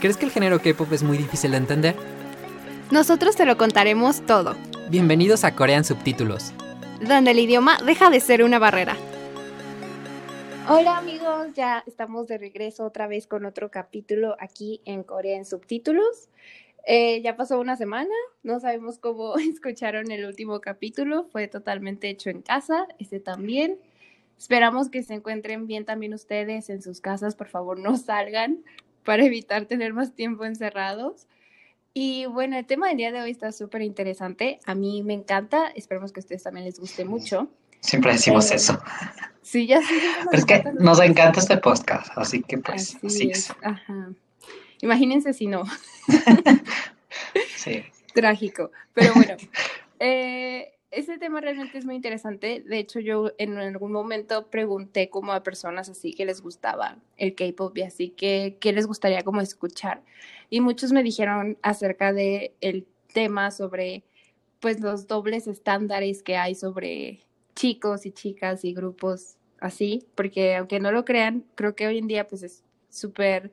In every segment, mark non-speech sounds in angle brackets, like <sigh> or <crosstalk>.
¿Crees que el género K-pop es muy difícil de entender? Nosotros te lo contaremos todo, Bienvenidos a Corean Subtítulos. donde el idioma deja de ser una barrera. Hola amigos, ya estamos de regreso otra vez con otro capítulo aquí en Corea en subtítulos. Eh, ya pasó una semana, no sabemos cómo <laughs> escucharon el último capítulo, fue totalmente hecho en casa, este también. Esperamos que se encuentren bien también ustedes en sus casas, por favor no salgan para evitar tener más tiempo encerrados. Y bueno, el tema del día de hoy está súper interesante, a mí me encanta, esperemos que a ustedes también les guste mucho. Siempre decimos Eh, eso. Sí, ya sé. Pero es que nos encanta este podcast, así que pues Así así es, es. Ajá. Imagínense si no, <laughs> Sí. <laughs> trágico. Pero bueno, eh, ese tema realmente es muy interesante. De hecho, yo en algún momento pregunté como a personas así que les gustaba el K-pop y así que qué les gustaría como escuchar. Y muchos me dijeron acerca de el tema sobre pues los dobles estándares que hay sobre chicos y chicas y grupos así, porque aunque no lo crean, creo que hoy en día pues es súper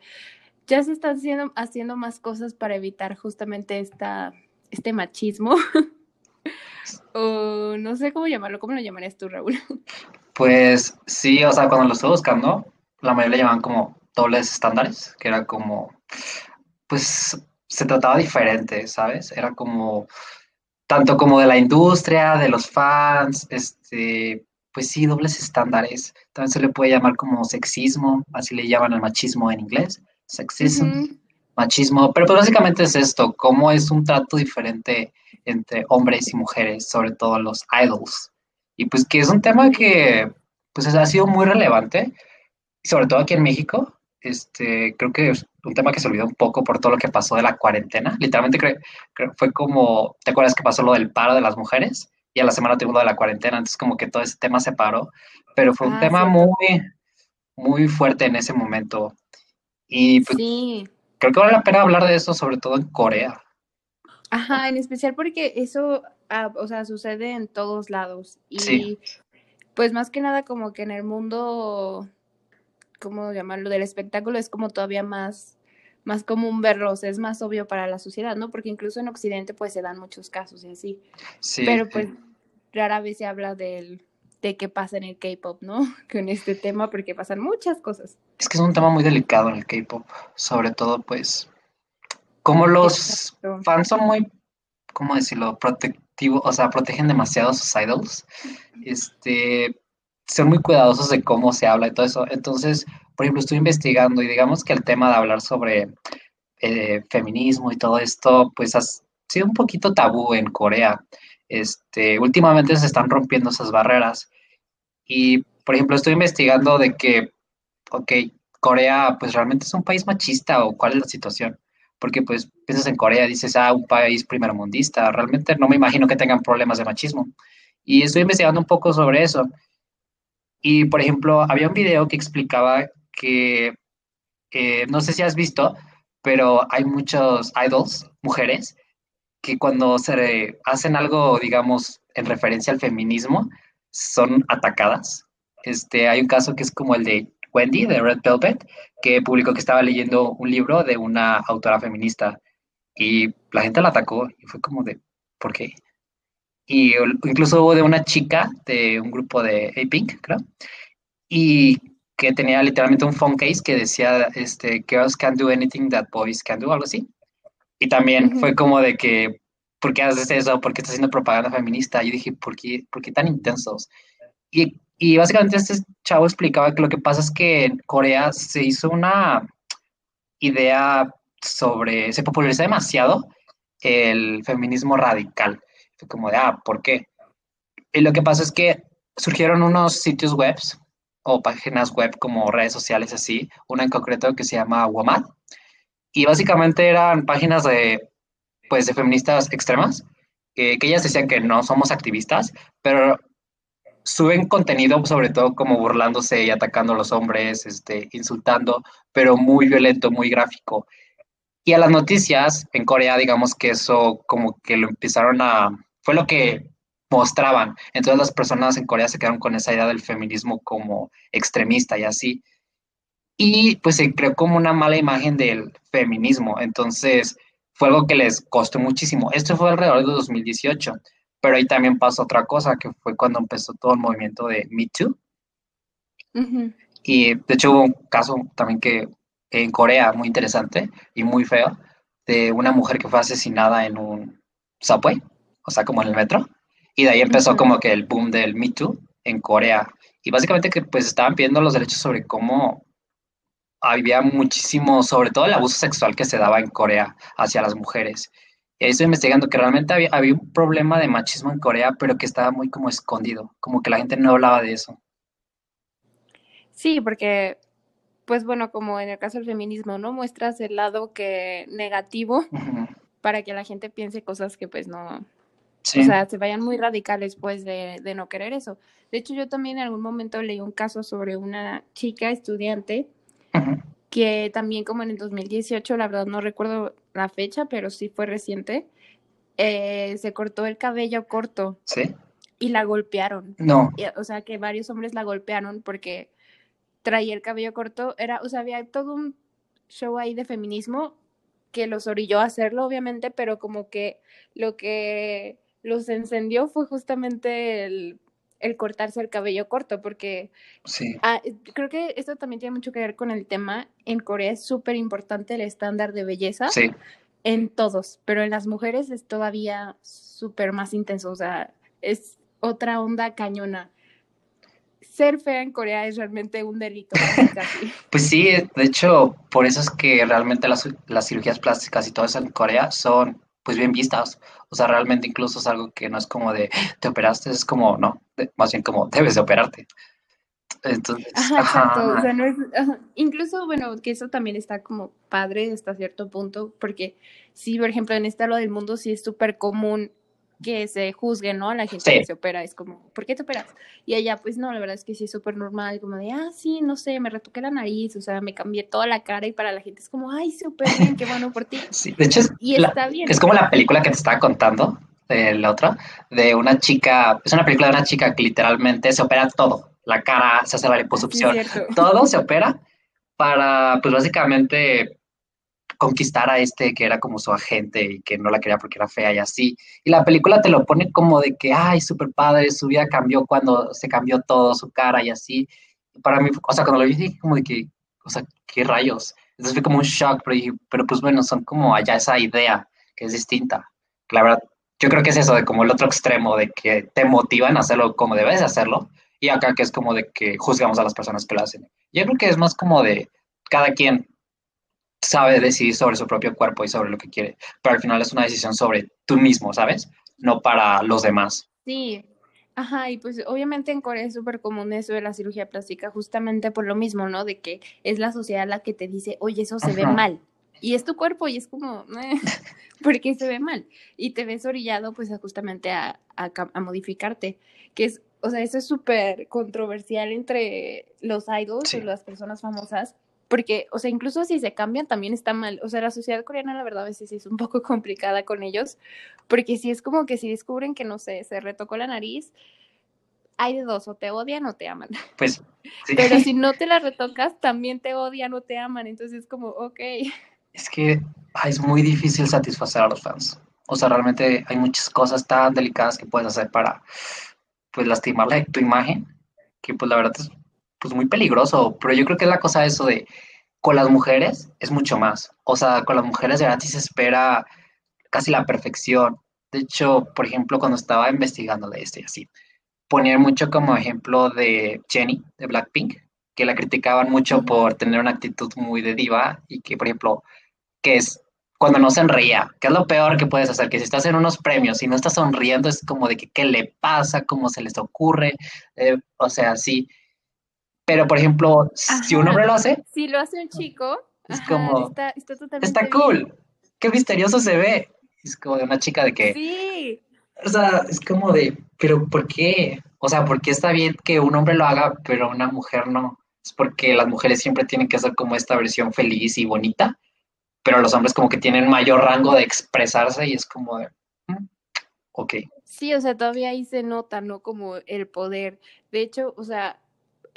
ya se están haciendo, haciendo más cosas para evitar justamente esta, este machismo. <laughs> o no sé cómo llamarlo, ¿cómo lo llamarías tú, Raúl? Pues sí, o sea, cuando lo estuve buscando, la mayoría le llamaban como dobles estándares, que era como, pues se trataba diferente, ¿sabes? Era como, tanto como de la industria, de los fans, este, pues sí, dobles estándares. También se le puede llamar como sexismo, así le llaman al machismo en inglés, sexism. Machismo, pero pues básicamente es esto, cómo es un trato diferente entre hombres y mujeres, sobre todo los idols. Y pues que es un tema que pues ha sido muy relevante, sobre todo aquí en México. Este, creo que es un tema que se olvidó un poco por todo lo que pasó de la cuarentena. Literalmente creo, creo fue como, ¿te acuerdas que pasó lo del paro de las mujeres? Y a la semana tuvimos lo de la cuarentena, entonces como que todo ese tema se paró, pero fue un Ah, tema muy, muy fuerte en ese momento. Y pues Sí, creo que vale la pena hablar de eso, sobre todo en Corea. ajá, en especial porque eso, ah, o sea, sucede en todos lados. Y Sí. pues más que nada como que en el mundo, ¿cómo llamarlo? Del espectáculo es como todavía más, más común verlo, o sea, es más obvio para la sociedad, ¿no? Porque incluso en Occidente pues se dan muchos casos y así. Sí, Pero sí. pues rara vez se habla del, de qué pasa en el K-pop, ¿no? <laughs> Con este tema, porque pasan muchas cosas. Es que es un tema muy delicado en el K-pop, sobre todo pues como los Exacto. fans son muy, ¿cómo decirlo? Protectivos, o sea, protegen demasiado a sus idols. Este, son muy cuidadosos de cómo se habla y todo eso. Entonces, por ejemplo, estoy investigando y digamos que el tema de hablar sobre eh, feminismo y todo esto, pues ha sido un poquito tabú en Corea. Este, últimamente se están rompiendo esas barreras. Y, por ejemplo, estoy investigando de que, ok, Corea, pues realmente es un país machista o cuál es la situación. Porque, pues, piensas en Corea, dices, ah, un país primermundista. Realmente no me imagino que tengan problemas de machismo. Y estoy investigando un poco sobre eso. Y, por ejemplo, había un video que explicaba que, eh, no sé si has visto, pero hay muchos idols, mujeres, que cuando se hacen algo, digamos, en referencia al feminismo, son atacadas. Este, hay un caso que es como el de Wendy, de Red Velvet, que publicó que estaba leyendo un libro de una autora feminista y la gente la atacó y fue como de, ¿por qué? Y incluso hubo de una chica de un grupo de A-Pink, creo, y que tenía literalmente un phone case que decía, este, girls can do anything that boys can do, algo así. Y también fue como de que, ¿por qué haces eso? ¿Por qué estás haciendo propaganda feminista? Yo dije, ¿por qué, por qué tan intensos? Y, y básicamente este chavo explicaba que lo que pasa es que en Corea se hizo una idea sobre, se popularizó demasiado el feminismo radical. Fue como de, ah, ¿por qué? Y lo que pasa es que surgieron unos sitios web o páginas web como redes sociales así, una en concreto que se llama WOMAD, y básicamente eran páginas de, pues, de feministas extremas, que ellas decían que no somos activistas, pero suben contenido sobre todo como burlándose y atacando a los hombres, este, insultando, pero muy violento, muy gráfico. Y a las noticias en Corea, digamos que eso como que lo empezaron a, fue lo que mostraban. Entonces las personas en Corea se quedaron con esa idea del feminismo como extremista y así. Y pues se creó como una mala imagen del feminismo. Entonces fue algo que les costó muchísimo. Esto fue alrededor de 2018. Pero ahí también pasó otra cosa, que fue cuando empezó todo el movimiento de Me Too. Y de hecho hubo un caso también que en Corea muy interesante y muy feo, de una mujer que fue asesinada en un subway, o sea, como en el metro. Y de ahí empezó como que el boom del Me Too en Corea. Y básicamente que pues estaban pidiendo los derechos sobre cómo había muchísimo, sobre todo el abuso sexual que se daba en Corea hacia las mujeres. Y ahí estoy investigando que realmente había, había, un problema de machismo en Corea, pero que estaba muy como escondido, como que la gente no hablaba de eso. Sí, porque, pues bueno, como en el caso del feminismo, ¿no? Muestras el lado que negativo uh -huh. para que la gente piense cosas que pues no, sí. o sea, se vayan muy radicales pues de, de, no querer eso. De hecho, yo también en algún momento leí un caso sobre una chica estudiante uh -huh que también como en el 2018, la verdad no recuerdo la fecha, pero sí fue reciente, eh, se cortó el cabello corto. Sí. Y la golpearon. No. Y, o sea, que varios hombres la golpearon porque traía el cabello corto. Era, o sea, había todo un show ahí de feminismo que los orilló a hacerlo, obviamente, pero como que lo que los encendió fue justamente el el cortarse el cabello corto, porque sí. ah, creo que esto también tiene mucho que ver con el tema. En Corea es súper importante el estándar de belleza sí. en todos, pero en las mujeres es todavía súper más intenso, o sea, es otra onda cañona. Ser fea en Corea es realmente un delito. Casi. <laughs> pues sí, de hecho, por eso es que realmente las, las cirugías plásticas y todo eso en Corea son pues bien vistas. O sea, realmente incluso es algo que no es como de, te operaste, es como, no, de, más bien como, debes de operarte. Entonces, ajá, exacto. O sea, no es, ajá. incluso, bueno, que eso también está como padre hasta cierto punto, porque sí, por ejemplo, en este lado del mundo sí es súper común que se juzgue, ¿no? A la gente sí. que se opera, es como, ¿por qué te operas? Y allá, pues no, la verdad es que sí es súper normal, como de, ah, sí, no sé, me retoqué la nariz, o sea, me cambié toda la cara y para la gente es como, ay, súper bien, qué bueno por ti. <laughs> Sí, de hecho, es, y la, está bien. es como la película que te estaba contando, de la otra, de una chica, es una película de una chica que literalmente se opera todo, la cara, se hace la liposucción, sí, todo se opera para, pues básicamente conquistar a este que era como su agente y que no la quería porque era fea y así. Y la película te lo pone como de que, ay, súper padre, su vida cambió cuando se cambió todo, su cara y así. Para mí, o sea, cuando lo vi, dije como de que, o sea, qué rayos. Entonces fue como un shock, pero dije, pero pues bueno, son como allá esa idea que es distinta. La verdad, yo creo que es eso de como el otro extremo, de que te motivan a hacerlo como debes de hacerlo, y acá que es como de que juzgamos a las personas que lo hacen. Yo creo que es más como de cada quien sabe decidir sobre su propio cuerpo y sobre lo que quiere, pero al final es una decisión sobre tú mismo, ¿sabes? No para los demás. Sí, ajá, y pues obviamente en Corea es súper común eso de la cirugía plástica, justamente por lo mismo, ¿no? De que es la sociedad la que te dice, oye, eso se ajá. ve mal. Y es tu cuerpo y es como, eh, <laughs> ¿por qué se ve mal? Y te ves orillado pues justamente a, a, a modificarte, que es, o sea, eso es súper controversial entre los idols Sí. y las personas famosas, porque, o sea, incluso si se cambian también está mal. O sea, la sociedad coreana, la verdad, a veces es un poco <laughs> complicada con ellos, porque si es como que si descubren que, no sé, se retocó la nariz, hay de dos, o te odian o te aman. <laughs> Pues, sí. Pero si <laughs> no te la retocas, también te odian o te aman. Entonces es como, ok. Es que ay, es muy difícil satisfacer a los fans. O sea, realmente hay muchas cosas tan delicadas que puedes hacer para, pues, lastimar la, tu imagen, que pues la verdad es pues muy peligroso, pero yo creo que es la cosa eso de con las mujeres es mucho más. O sea, con las mujeres de verdad sí se espera casi la perfección. De hecho, por ejemplo, cuando estaba investigando de esto y así, ponían mucho como ejemplo de Jenny de Blackpink, que la criticaban mucho por tener una actitud muy de diva y que, por ejemplo, que es cuando no sonreía, que es lo peor que puedes hacer, que si estás en unos premios y no estás sonriendo es como de que qué le pasa, cómo se les ocurre, eh, o sea, sí. Pero, por ejemplo, Ajá. si un hombre lo hace. Si lo hace un chico, Es Ajá, como, está, está totalmente está bien. cool, qué misterioso se ve. Es como de una chica de que, Sí, o sea, es como de, pero ¿por qué? O sea, ¿por qué está bien que un hombre lo haga, pero una mujer no? Es porque las mujeres siempre tienen que hacer como esta versión feliz y bonita, pero los hombres como que tienen mayor rango de expresarse y es como de, "Mm, ok, sí, o sea, todavía ahí se nota, ¿no? Como el poder. De hecho, o sea,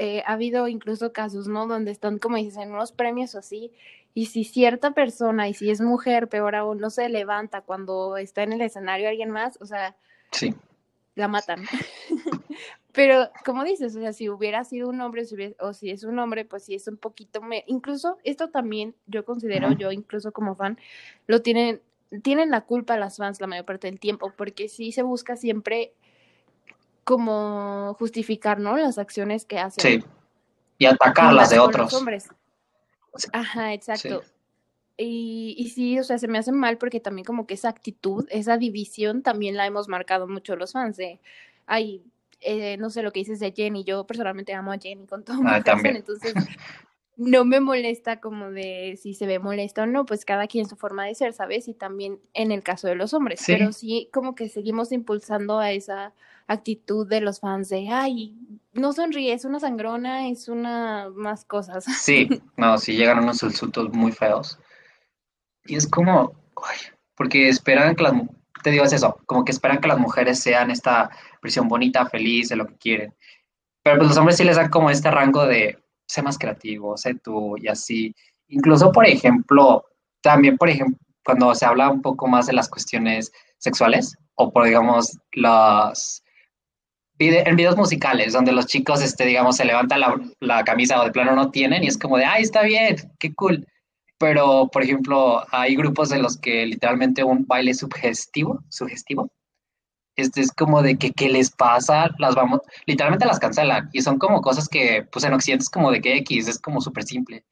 eh, ha habido incluso casos, ¿no? Donde están, como dices, en unos premios o así, y si cierta persona, y si es mujer, peor aún, no se levanta cuando está en el escenario alguien más, o sea, sí, la matan. <laughs> Pero, como dices, o sea, si hubiera sido un hombre, si hubiera- o si es un hombre, pues sí es un poquito, me... incluso esto también yo considero, yo incluso como fan, lo tienen, tienen la culpa las fans la mayor parte del tiempo, porque sí se busca siempre como justificar, ¿no? Las acciones que hacen. sí, y y atacar más las de otros. hombres. Sí. Ajá, exacto. Y, y sí, o sea, se me hace mal porque también como que esa actitud, esa división también la hemos marcado mucho los fans de, ay, eh, no sé lo que dices de Jenny, yo personalmente amo a Jenny con todo mi Ah, corazón, entonces no me molesta como de si se ve molesta o no, pues cada quien su forma de ser, ¿sabes? Y también en el caso de los hombres, Sí. pero sí como que seguimos impulsando a esa actitud de los fans de, ay, no sonríe, es una sangrona, es una más cosas. <laughs> Sí, no, sí llegan unos insultos muy feos. Y es como, ay, porque esperan que las, te digo, es eso, como que esperan que las mujeres sean esta versión bonita, feliz, de lo que quieren. Pero pues los hombres sí les dan como este rango de, sé más creativo, sé tú, y así. Incluso, por ejemplo, también, por ejemplo, cuando se habla un poco más de las cuestiones sexuales, o por, digamos, los en videos musicales, donde los chicos, este, digamos, se levantan la, la camisa o de plano no tienen, y es como de, ay, está bien, qué cool. Pero, por ejemplo, hay grupos en los que literalmente un baile sugestivo, sugestivo, este es como de que, ¿qué les pasa? Las vamos, literalmente las cancelan, y son como cosas que, pues en Occidente es como de que X, es como súper simple.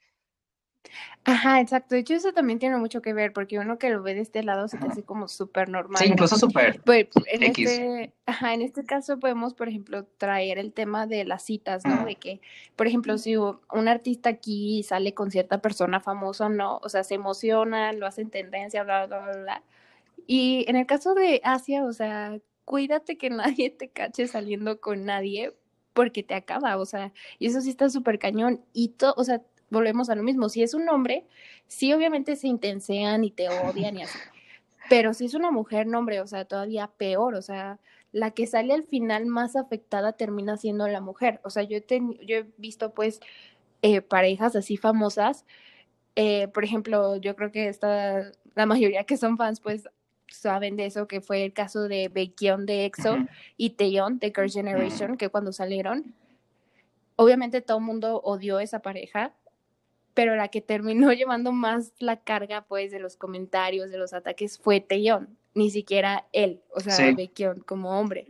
Ajá, exacto. De hecho, eso también tiene mucho que ver, porque uno que lo ve de este lado se te hace como súper normal. Sí, incluso súper Pues en X. este, ajá, en este caso podemos, por ejemplo, traer el tema de las citas, ¿no? Ajá. De que, por ejemplo, si un artista aquí sale con cierta persona famosa no, o sea, se emociona, lo hacen tendencia, bla, bla, bla, bla. Y en el caso de Asia, o sea, cuídate que <laughs> nadie te cache saliendo con nadie porque te acaba, o sea, y eso sí está súper cañón. Y todo, o sea, volvemos a lo mismo, si es un hombre, sí obviamente se intensean y te odian y así. Pero si es una mujer, no, hombre, o sea, todavía peor, o sea, la que sale al final más afectada termina siendo la mujer. O sea, yo he, ten- yo he visto pues eh, parejas así famosas, eh, por ejemplo, yo creo que esta, la mayoría que son fans pues saben de eso, que fue el caso de Baekhyun de EXO y Taeyeon de Girls' Generation, que cuando salieron, obviamente todo el mundo odió esa pareja, pero la que terminó <laughs> llevando más la carga, pues, de los comentarios, de los ataques, fue Taeyeon, ni siquiera él, o sea, Sí. Como hombre.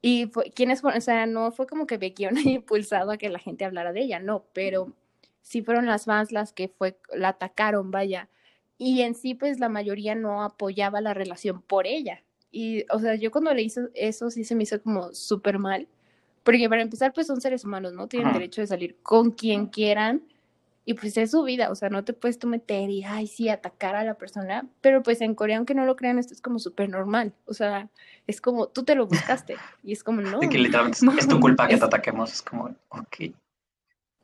Y fue, ¿quiénes fueron? O sea, no fue como que Baekhyun <laughs> haya impulsado a que la gente hablara de ella, no, pero sí fueron las fans las que fue, la atacaron, vaya. Y en sí, pues, la mayoría no apoyaba la relación por ella. Y, o sea, yo cuando le hizo eso, sí se me hizo como súper mal. Porque para empezar, pues son seres humanos, ¿no? Tienen Ajá. derecho de salir con quien quieran y pues es su vida, o sea, no te puedes tú meter y, ay, sí, atacar a la persona, pero pues en Corea, aunque no lo crean, esto es como súper normal, o sea, es como, tú te lo buscaste, y es como, no. De que literalmente es, no, es tu culpa que es- te ataquemos, es como, ok.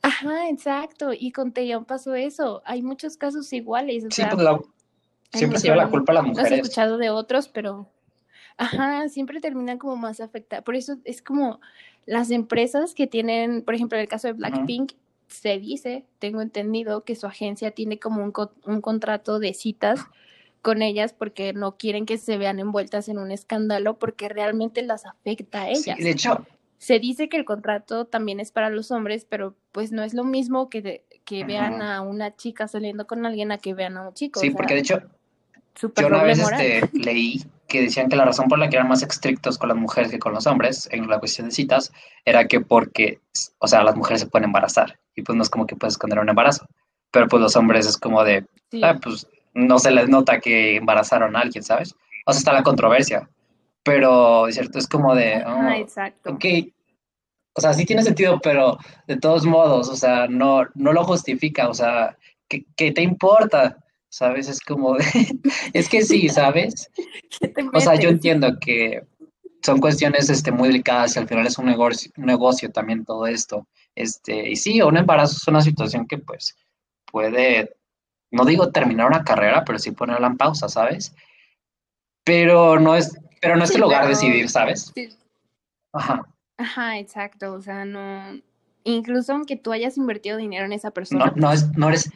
Ajá, exacto, y con Taeyong pasó eso, hay muchos casos iguales, o Sí, sea, pues la- siempre se lleva la culpa a las no has mujeres. escuchado de otros, pero ajá, siempre terminan como más afectadas. Por eso es como las empresas que tienen, por ejemplo, en el caso de Blackpink, se dice, tengo entendido, que su agencia tiene como un, co- un contrato de citas con ellas porque no quieren que se vean envueltas en un escándalo porque realmente las afecta a Sí, ellas. de hecho, Se dice que el contrato también es para los hombres, pero pues no es lo mismo que, de- que vean a una chica saliendo con alguien a que vean a un chico. sí, o sea, porque de hecho, yo una vez este, leí que decían que la razón por la que eran más estrictos con las mujeres que con los hombres en la cuestión de citas era que porque, o sea, las mujeres se pueden embarazar y pues no es como que puedes esconder un embarazo, pero pues los hombres es como de, Sí. ah, pues no se les nota que embarazaron a alguien, ¿sabes? O sea, está la controversia, pero cierto, es como de, oh, exacto. ok, o sea, sí tiene sentido, pero de todos modos, o sea, no, no lo justifica, o sea, ¿qué, te importa? ¿Sabes? Es como, <laughs> es que sí, ¿sabes? <laughs> O sea, yo entiendo que son cuestiones este, muy delicadas y al final es un negocio, un negocio también todo esto. Este, y sí, un embarazo es una situación que pues puede, no digo terminar una carrera, pero sí ponerla en pausa, ¿sabes? Pero no es, pero no es el lugar de decidir, ¿sabes? Ajá. Ajá, exacto. O sea, no. Incluso aunque tú hayas invertido dinero en esa persona. No, no, es, no eres.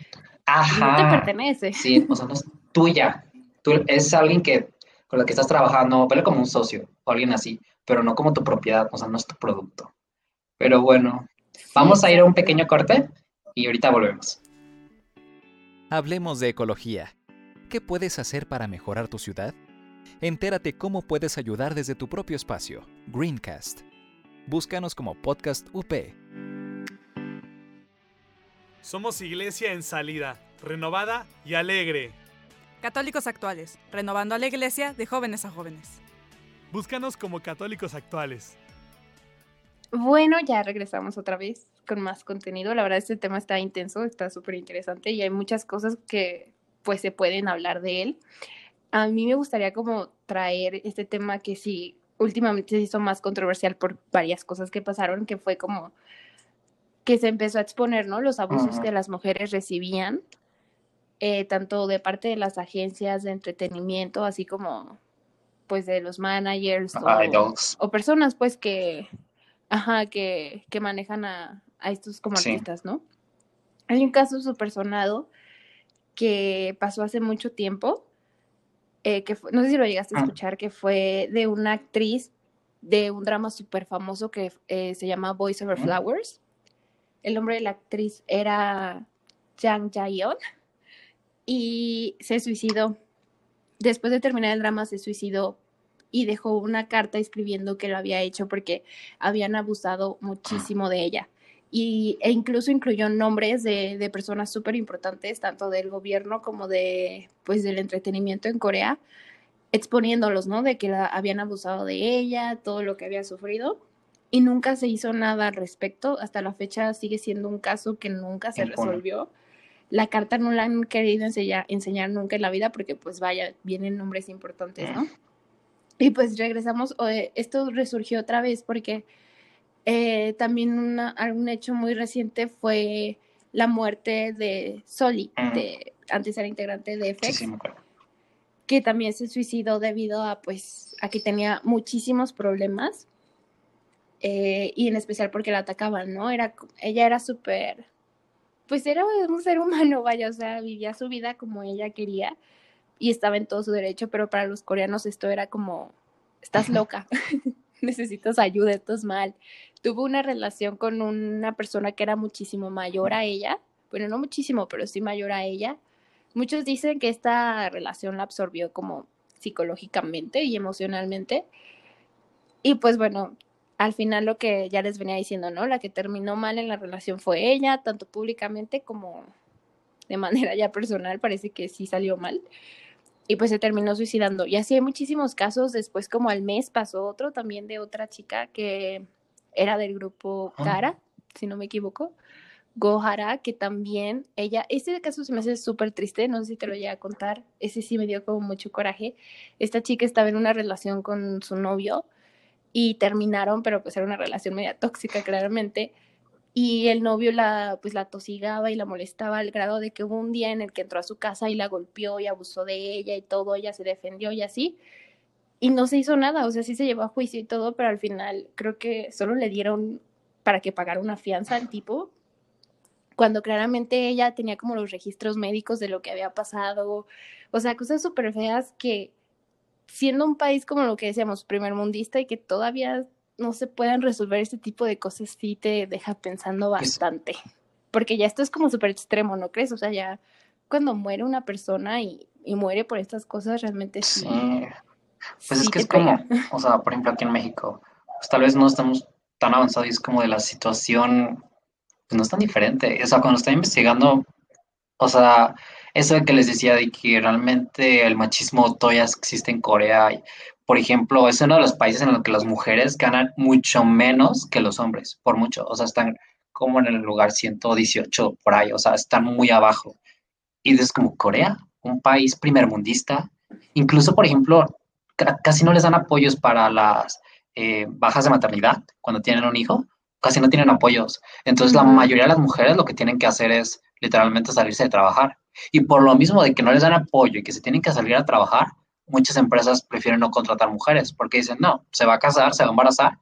Ajá. No te pertenece. Sí, o sea, no es tuya. Tú, es alguien que con la que estás trabajando, pero como un socio o alguien así, pero no como tu propiedad, o sea, no es tu producto. Pero bueno, vamos a ir a un pequeño corte y ahorita volvemos. Hablemos de ecología. ¿Qué puedes hacer para mejorar tu ciudad? Entérate cómo puedes ayudar desde tu propio espacio. Greencast. Búscanos como Podcast UP. Somos iglesia en salida, renovada y alegre. Católicos actuales, renovando a la iglesia de jóvenes a jóvenes. Búscanos como católicos actuales. Bueno, ya regresamos otra vez con más contenido. La verdad, este tema está intenso, está súper interesante y hay muchas cosas que pues se pueden hablar de él a mí me gustaría como traer este tema que sí, últimamente se hizo más controversial por varias cosas que pasaron, que fue como que se empezó a exponer, ¿no? Los abusos que las mujeres recibían, eh, tanto de parte de las agencias de entretenimiento, así como pues de los managers o, personas pues que, ajá, que, que manejan a, a estos como artistas, ¿no? Hay un caso súper sonado que pasó hace mucho tiempo, eh, que no sé si lo llegaste a escuchar, que fue de una actriz de un drama súper famoso que eh, se llama Voice Over Flowers. El nombre de la actriz era Jang Jae-yeon y se suicidó. Después de terminar el drama se suicidó y dejó una carta escribiendo que lo había hecho porque habían abusado muchísimo de ella y, e incluso incluyó nombres de, personas súper importantes, tanto del gobierno como de, pues, del entretenimiento en Corea, exponiéndolos, ¿no? De que la, habían abusado de ella, todo lo que había sufrido, y nunca se hizo nada al respecto. Hasta la fecha sigue siendo un caso que nunca se resolvió. La carta no la han querido enseñar, enseñar nunca en la vida porque, pues, vaya, vienen nombres importantes, ¿no? Y pues regresamos, esto resurgió otra vez porque eh, también una, un hecho muy reciente fue la muerte de Soli, de, antes era integrante de FX, que también se suicidó debido a, pues, a que tenía muchísimos problemas, eh, y en especial porque la atacaban, ¿no? Era, ella era súper, pues era un ser humano, <laughs> vaya, o sea, vivía su vida como ella quería y estaba en todo su derecho, pero para los coreanos esto era como, estás loca. <laughs> necesitas ayuda, estás mal. Tuvo una relación con una persona que era muchísimo mayor a ella, bueno, no muchísimo, pero sí mayor a ella. Muchos dicen que esta relación la absorbió como psicológicamente y emocionalmente. Y pues bueno, al final lo que ya les venía diciendo, ¿no? La que terminó mal en la relación fue ella, tanto públicamente como de manera ya personal, parece que sí salió mal y pues se terminó suicidando. Y así hay muchísimos casos. Después, como al mes, pasó otro también de otra chica que era del grupo Cara, si no me equivoco. Gohara, que también ella, este caso se me hace súper triste, no sé si te lo voy a contar, ese sí me dio como mucho coraje. Esta chica estaba en una relación con su novio y terminaron, pero pues era una relación media tóxica claramente y el novio la pues la tosigaba y la molestaba al grado de que hubo un día en el que entró a su casa y la golpeó y abusó de ella y todo, ella se defendió y así. Y no se hizo nada, o sea, sí se llevó a juicio y todo, pero al final creo que solo le dieron para que pagara una fianza al tipo, cuando claramente ella tenía como los registros médicos de lo que había pasado, o sea, cosas súper feas que siendo un país como lo que decíamos, primermundista y que todavía no se puedan resolver este tipo de cosas sí te deja pensando bastante. Porque ya esto es como súper extremo, ¿no crees? O sea, ya cuando muere una persona y, muere por estas cosas, realmente sí. Pues es que es como, <laughs> o sea, por ejemplo, aquí en México, pues tal vez no estamos tan avanzados y es como de la situación, pues no es tan diferente. O sea, cuando estoy investigando, o sea, eso que les decía de que realmente el machismo todavía existe en Corea, por ejemplo, es uno de los países en los que las mujeres ganan mucho menos que los hombres, por mucho. O sea, están como en el lugar 118 por ahí, o sea, están muy abajo. Y dices como Corea, un país primermundista, incluso, por ejemplo, casi no les dan apoyos para las eh, bajas de maternidad cuando tienen un hijo, casi no tienen apoyos. Entonces, la mayoría de las mujeres lo que tienen que hacer es literalmente salirse de trabajar. Y por lo mismo de que no les dan apoyo y que se tienen que salir a trabajar, muchas empresas prefieren no contratar mujeres porque dicen, no, se va a casar, se va a embarazar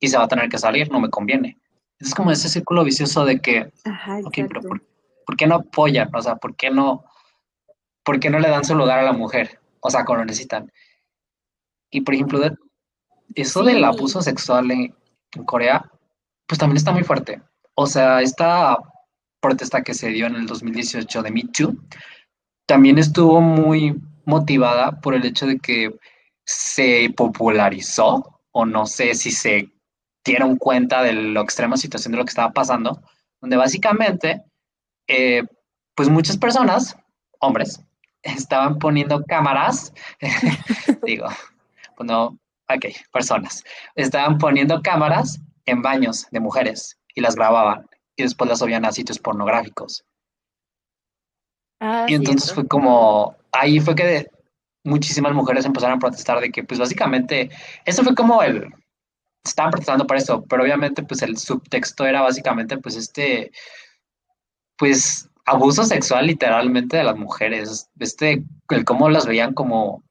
y se va a tener que salir, no me conviene. Es como ese círculo vicioso de que, Ajá, ok, pero. ¿por, por qué no apoyan? O sea, ¿por qué no, por qué no le dan su lugar a la mujer? O sea, cuando lo necesitan. Y por ejemplo, de- eso del Sí. abuso sexual en, en Corea, pues también está muy fuerte. O sea, esta protesta que se dio en el 2018 de Me Too, también estuvo muy motivada por el hecho de que se popularizó, o no sé si se dieron cuenta de la extrema situación de lo que estaba pasando, donde básicamente, eh, pues muchas personas, hombres, estaban poniendo cámaras, <laughs> digo, no, ok, personas, estaban poniendo cámaras en baños de mujeres y las grababan y después las subían a sitios pornográficos. Ah, Y entonces fue como, ahí fue que muchísimas mujeres empezaron a protestar de que, pues básicamente, eso fue como el, estaban protestando por eso, pero obviamente, pues el subtexto era básicamente, pues este, pues abuso sexual literalmente de las mujeres, este, el cómo las veían como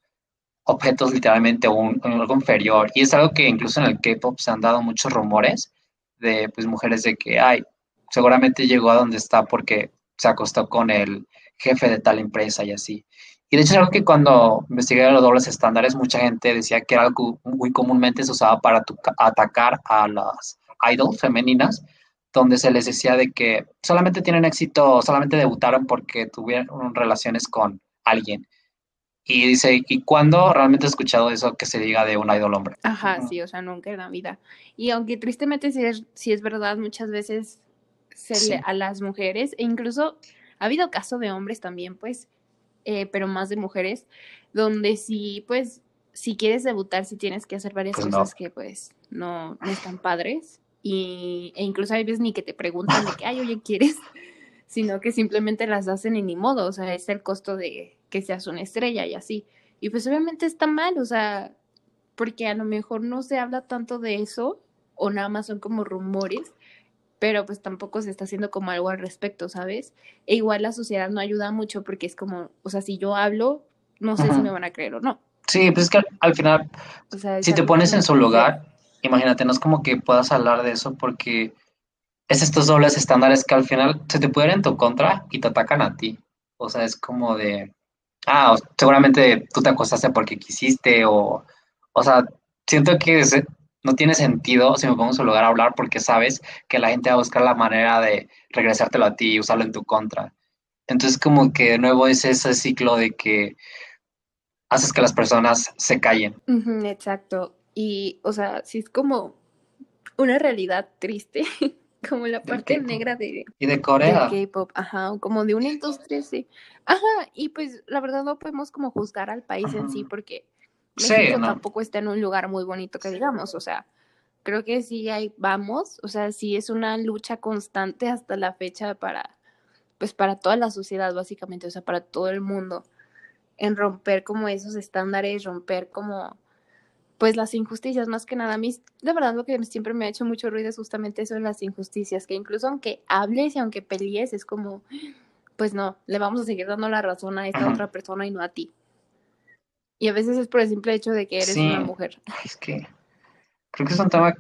objetos literalmente o un, algo inferior. Y es algo que incluso en el K-pop se han dado muchos rumores de pues mujeres de que, ay, seguramente llegó a donde está porque se acostó con el jefe de tal empresa y así. Y de hecho es algo que cuando investigué los dobles estándares, mucha gente decía que era algo muy comúnmente se usaba para tu- atacar a las idols femeninas, donde se les decía de que solamente tienen éxito, solamente debutaron porque tuvieron relaciones con alguien. Y dice, ¿y cuándo realmente he escuchado eso que se diga de un idol hombre? Ajá, sí, o sea, nunca en la vida. Y aunque tristemente sí es, sí es verdad, muchas veces se Sí. le a las mujeres, e incluso ha habido caso de hombres también, pues, eh, pero más de mujeres, donde sí, pues, si quieres debutar, sí tienes que hacer varias Pues no. cosas que, pues, no, no están padres. Y, e incluso hay veces ni que te preguntan de que, ay, oye, ¿quieres? <laughs> Sino que simplemente las hacen y ni modo, o sea, es el costo de que seas una estrella y así. Y pues obviamente está mal, o sea, porque a lo mejor no se habla tanto de eso o nada más son como rumores, pero pues tampoco se está haciendo como algo al respecto, ¿sabes? E igual la sociedad no ayuda mucho porque es como, o sea, si yo hablo, no sé si me van a creer o no. Sí, pues es que al, al final, O sea, es si te pones en su lugar, imagínate, no es como que puedas hablar de eso porque es estos dobles estándares que al final se te pueden en tu contra y te atacan a ti. O sea, es como de, ah, seguramente tú te acostaste porque quisiste o, o sea, siento que no tiene sentido si me pongo en su lugar a hablar porque sabes que la gente va a buscar la manera de regresártelo a ti y usarlo en tu contra. Entonces como que de nuevo es ese ciclo de que haces que las personas se callen. Exacto. Y, o sea, sí es como una realidad triste, <laughs> como la parte negra de, Y de Corea. K-pop, ajá, como de una industria, sí. Ajá, y pues la verdad no podemos como juzgar al país en sí Ajá. Sí, México no. tampoco está en un lugar muy bonito que digamos, o sea, creo que sí ahí vamos, o sea, sí es una lucha constante hasta la fecha para, pues para toda la sociedad básicamente, o sea, para todo el mundo, en romper como esos estándares, romper como, pues las injusticias, más que nada, a mí, de verdad lo que siempre me ha hecho mucho ruido es justamente eso de las injusticias, que incluso aunque hables y aunque pelees, es como, pues no, le vamos a seguir dando la razón a esta otra persona y no a ti. Y a veces es por el simple hecho de que eres Sí. una mujer. <laughs> Es que creo que es un tema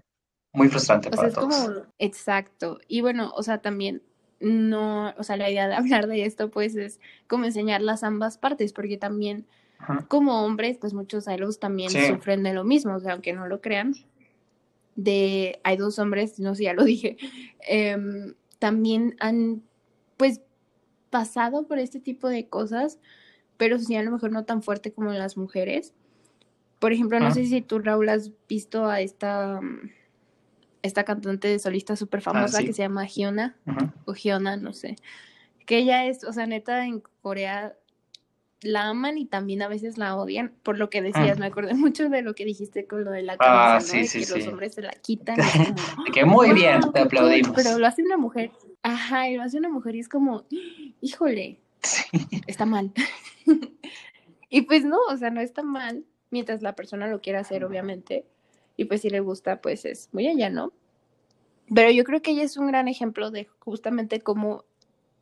muy frustrante O sea, para es todos. como, exacto. Y bueno, o sea, también no, o sea, la idea de <laughs> hablar de esto, pues, es como enseñar las ambas partes, porque también Ajá. como hombres, pues muchos idols también Sí. sufren de lo mismo, o sea, aunque no lo crean, de, hay dos hombres, no sé, ya lo <laughs> dije, em, también han, pues, pasado por este tipo de cosas, pero sí a lo mejor no tan fuerte como las mujeres. Por ejemplo, no Ah. sé si tú, Raúl, has visto a esta, mm, esta cantante solista súper famosa Ah, sí. que se llama Hyuna, Ajá. o Hyuna, no sé. Que ella es, o sea, neta, en Corea la aman y también a veces la odian, por lo que decías, Ah. me acordé mucho de lo que dijiste con lo de la Ah, camisa, ¿no? sí, de sí, que los sí. hombres se la quitan. y como, <laughs> De que muy bien, "Wow, te qué cool", aplaudimos. Pero lo hace una mujer, ajá, y lo hace una mujer y es como, híjole, está mal. <laughs> y pues no, o sea, no está mal mientras la persona lo quiera hacer, obviamente. Y pues si le gusta, pues es muy allá, ¿no? Pero yo creo que ella es un gran ejemplo de justamente cómo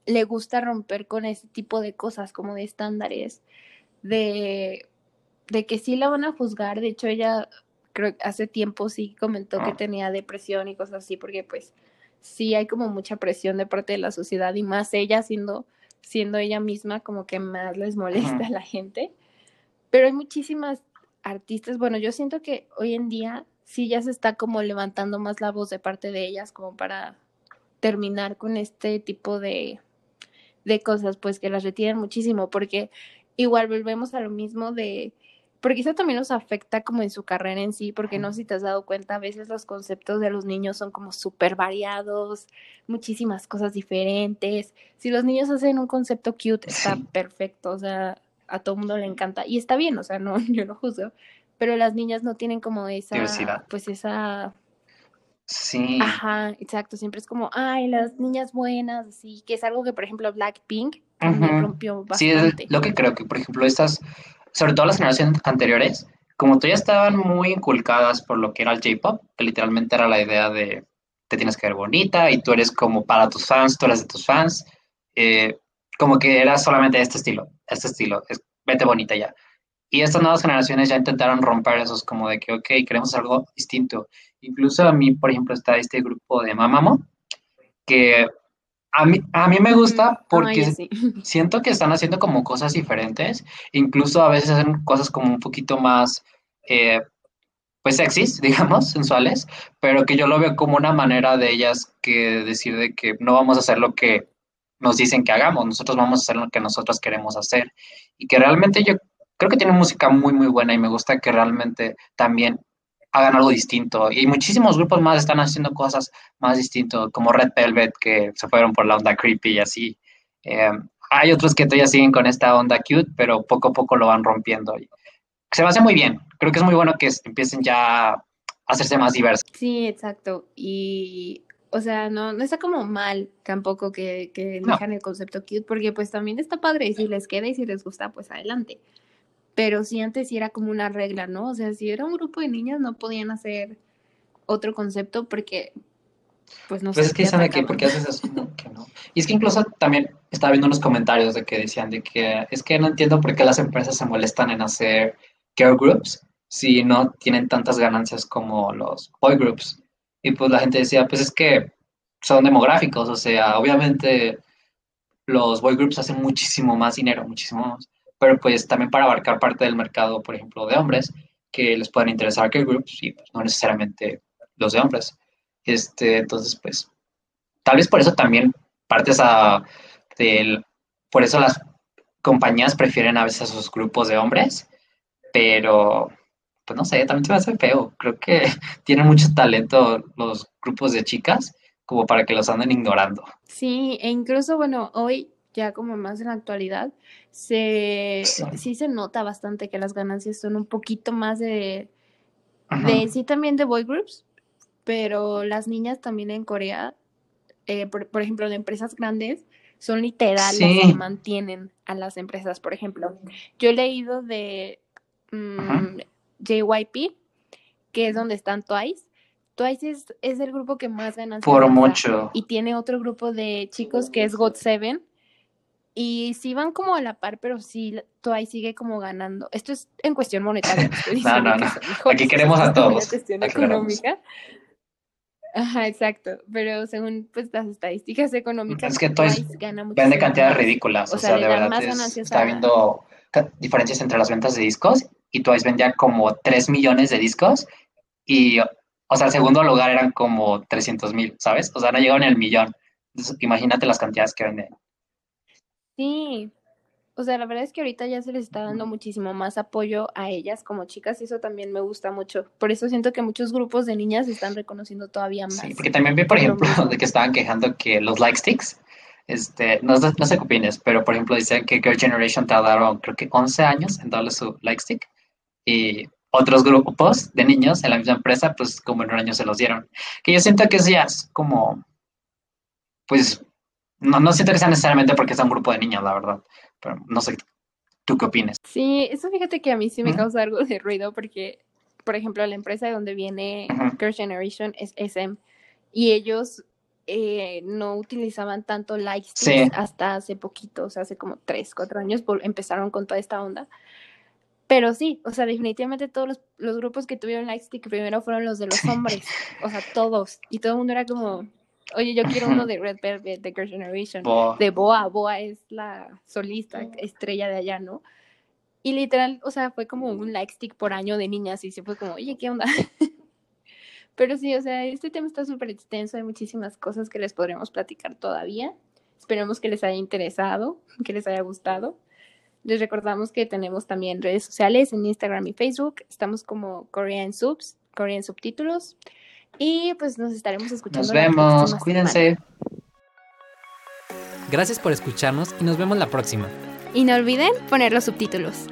le gusta romper con ese tipo de cosas, como de estándares, de, de que sí la van a juzgar. De hecho, ella creo que hace tiempo sí comentó que tenía depresión y cosas así, porque pues sí hay como mucha presión de parte de la sociedad y más ella siendo, siendo ella misma como que más les molesta a la gente. Pero hay muchísimas artistas, bueno, yo siento que hoy en día sí ya se está como levantando más la voz de parte de ellas como para terminar con este tipo de, de cosas, pues que las retiran muchísimo, porque igual volvemos a lo mismo de, porque eso también nos afecta como en su carrera en sí, porque no sé si te has dado cuenta, a veces los conceptos de los niños son como súper variados, muchísimas cosas diferentes. Si los niños hacen un concepto cute, está perfecto, o sea, a todo mundo le encanta y está bien, o sea, no, <laughs> yo no juzgo, pero las niñas no tienen como esa, pues esa Sí. Ajá, exacto. Siempre es como, ay, las niñas buenas, así, que es algo que, por ejemplo, Blackpink también rompió bastante. Sí, lo que creo que, por ejemplo, estas, sobre todo las generaciones anteriores, como tú ya estaban muy inculcadas por lo que era el J-pop, que literalmente era la idea de te tienes que ver bonita y tú eres como para tus fans, tú eres de tus fans, eh, como que era solamente este estilo, este estilo, es, vete bonita ya. Y estas nuevas generaciones ya intentaron romper esos como de que, ok, queremos algo distinto. Incluso a mí, por ejemplo, está este grupo de Mamamo, que a mí, a mí me gusta porque <laughs> siento que están haciendo como cosas diferentes, incluso a veces hacen cosas como un poquito más, eh, pues sexys, <laughs> digamos, sensuales, pero que yo lo veo como una manera de ellas que decir de que no vamos a hacer lo que nos dicen que hagamos, nosotros vamos a hacer lo que nosotros queremos hacer. Y que realmente yo creo que tiene música muy, muy buena y me gusta que realmente también hagan algo distinto. Y muchísimos grupos más están haciendo cosas más distintas, como Red Velvet, que se fueron por la onda creepy y así. Eh, hay otros que todavía siguen con esta onda cute, pero poco a poco lo van rompiendo. Y se me hace muy bien. Creo que es muy bueno que empiecen ya a hacerse más diversos. Sí, exacto. Y, o sea, no, no está como mal tampoco que, que dejan el concepto cute, porque pues también está padre. Y si les queda y si les gusta, pues adelante pero sí antes sí era como una regla, ¿no? O sea, si era un grupo de niñas no podían hacer otro concepto porque, pues no sé. Pues es que sabe que, porque haces eso, que no. Y es que incluso también estaba viendo unos comentarios de que decían de que es que no entiendo por qué las empresas se molestan en hacer girl groups si no tienen tantas ganancias como los boy groups. Y pues la gente decía, pues es que son demográficos, o sea, obviamente los boy groups hacen muchísimo más dinero, muchísimo más pero pues también para abarcar parte del mercado, por ejemplo, de hombres, que les puedan interesar que groups y pues, no necesariamente los de hombres. Este, entonces, pues, tal vez por eso también partes a del, por eso las compañías prefieren a veces a sus grupos de hombres, pero pues no sé, también se me hace feo. Creo que <laughs> tienen mucho talento los grupos de chicas como para que los anden ignorando. Sí, e incluso, bueno, hoy ya como más en la actualidad, se, sí se nota bastante que las ganancias son un poquito más de, de sí también de boy groups, pero las niñas también en Corea, eh, por, ejemplo, de empresas grandes, son literal que mantienen a las empresas. Por ejemplo, yo he leído de mm, JYP, que es donde están Twice. Twice es, es el grupo que más ganancias Por mucho. Y tiene otro grupo de chicos que es God7, y sí van como a la par, pero sí Twice sigue como ganando. Esto es en cuestión monetaria. <laughs> no, no, no. Aquí queremos a todos. cuestión económica. Ajá, exacto. Pero según pues las estadísticas económicas, es que gana mucho. Vende cantidades ridículas. O, sea, de verdad está habiendo diferencias entre las ventas de discos y Twice vendía como 3 millones de discos y, o sea, el segundo lugar eran como 300 mil, ¿sabes? O sea, no llegaron el millón. imagínate las cantidades que venden. Sí, o sea, la verdad es que ahorita ya se les está dando muchísimo más apoyo a ellas como chicas y eso también me gusta mucho. Por eso siento que muchos grupos de niñas se están reconociendo todavía más. Sí, porque también vi, por ejemplo, <laughs> de que estaban quejando que los like sticks, este, no, no sé qué opines, pero por ejemplo dicen que Girl Generation tardaron creo que 11 años en darle su like stick y otros grupos de niños en la misma empresa, pues como en un año se los dieron. Que yo siento que eso ya es como, pues No, no se interesa necesariamente porque es un grupo de niños, la verdad. Pero no sé, ¿tú qué opinas? Sí, eso fíjate que a mí sí me causa algo de ruido porque, por ejemplo, la empresa de donde viene. Girls' Generation es SM y ellos eh, no utilizaban tanto Sí. hasta hace poquito, o sea, hace como tres, cuatro años vol- empezaron con toda esta onda. Pero sí, o sea, definitivamente todos los, los grupos que tuvieron Lightstick primero fueron los de los hombres, o sea, todos. Y todo el mundo era como, oye, yo quiero uno de <laughs> Red Velvet, de Girls' Generation Bo- de Boa. Boa es la solista estrella de allá, ¿no? Y literal, o sea, fue como un like stick por año de niñas y se fue como, oye, ¿qué onda? <laughs> Pero sí, o sea, este tema está súper extenso, hay muchísimas cosas que les podremos platicar todavía. Esperemos que les haya interesado, que les haya gustado. Les recordamos que tenemos también redes sociales en Instagram y Facebook. Estamos como Korean Subs, Korean Subtítulos. Y pues nos estaremos escuchando. Nos vemos, cuídense. semana. Gracias por escucharnos y nos vemos la próxima. Y no olviden poner los subtítulos.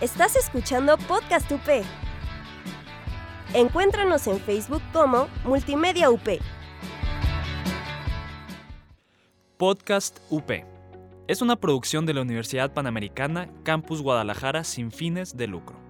Estás escuchando Podcast UP. Encuéntranos en Facebook como Multimedia UP. Podcast UP. Es una producción de la Universidad Panamericana Campus Guadalajara sin fines de lucro.